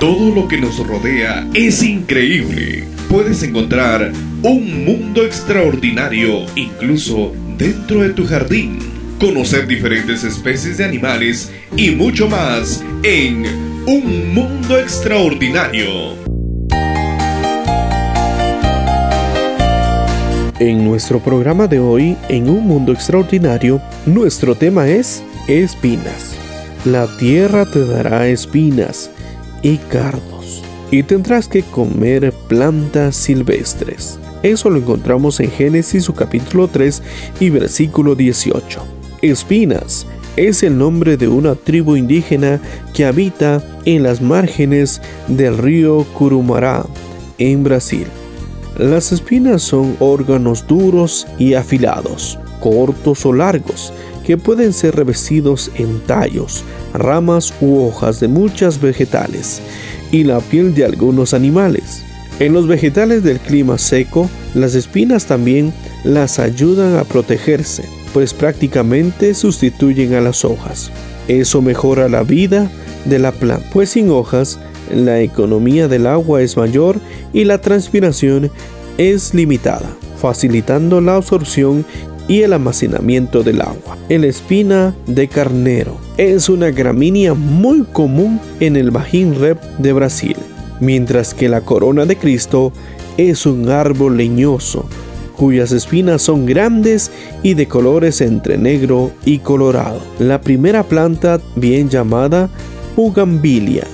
Todo lo que nos rodea es increíble. Puedes encontrar un mundo extraordinario incluso dentro de tu jardín. Conocer diferentes especies de animales y mucho más en Un Mundo Extraordinario. En nuestro programa de hoy, en Un Mundo Extraordinario, nuestro tema es espinas. La tierra te dará espinas y cardos, y tendrás que comer plantas silvestres. Eso lo encontramos en Génesis su capítulo 3 y versículo 18. Espinas es el nombre de una tribu indígena que habita en las márgenes del río Curumará, en Brasil. Las espinas son órganos duros y afilados, cortos o largos, que pueden ser revestidos en tallos, ramas u hojas de muchas vegetales y la piel de algunos animales. En los vegetales del clima seco, las espinas también las ayudan a protegerse, pues prácticamente sustituyen a las hojas. Eso mejora la vida de la planta, pues sin hojas la economía del agua es mayor y la transpiración es limitada, facilitando la absorción y el almacenamiento del agua. El espina de carnero es una gramínea muy común en el Bajín Rep de Brasil, mientras que la corona de Cristo es un árbol leñoso cuyas espinas son grandes y de colores entre negro y colorado. La primera planta, bien llamada Pugambilia,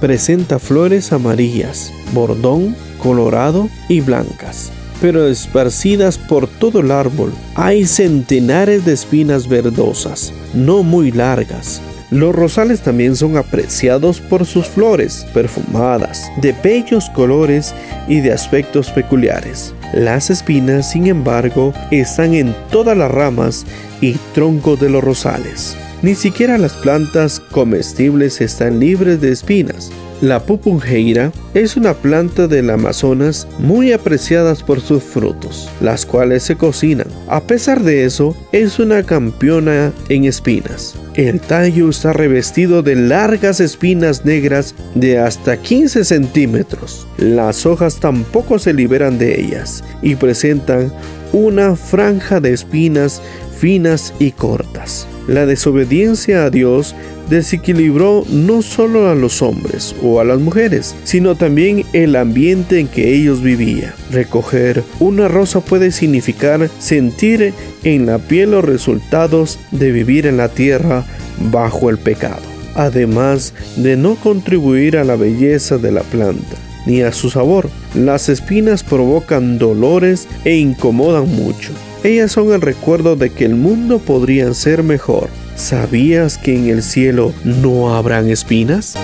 presenta flores amarillas, bordón, colorado y blancas pero esparcidas por todo el árbol hay centenares de espinas verdosas, no muy largas. Los rosales también son apreciados por sus flores perfumadas, de bellos colores y de aspectos peculiares. Las espinas, sin embargo, están en todas las ramas y troncos de los rosales. Ni siquiera las plantas comestibles están libres de espinas. La pupunjeira es una planta del Amazonas muy apreciada por sus frutos, las cuales se cocinan. A pesar de eso, es una campeona en espinas. El tallo está revestido de largas espinas negras de hasta 15 centímetros. Las hojas tampoco se liberan de ellas y presentan una franja de espinas finas y cortas. La desobediencia a Dios desequilibró no solo a los hombres o a las mujeres, sino también el ambiente en que ellos vivían. Recoger una rosa puede significar sentir en la piel los resultados de vivir en la tierra bajo el pecado, además de no contribuir a la belleza de la planta ni a su sabor. Las espinas provocan dolores e incomodan mucho. Ellas son el recuerdo de que el mundo podría ser mejor ¿Sabías que en el cielo no habrán espinas?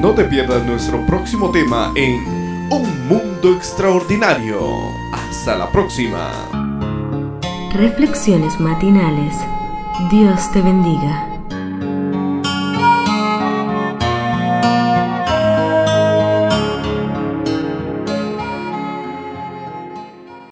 No te pierdas nuestro próximo tema en Un Mundo Extraordinario. Hasta la próxima. Reflexiones matinales. Dios te bendiga.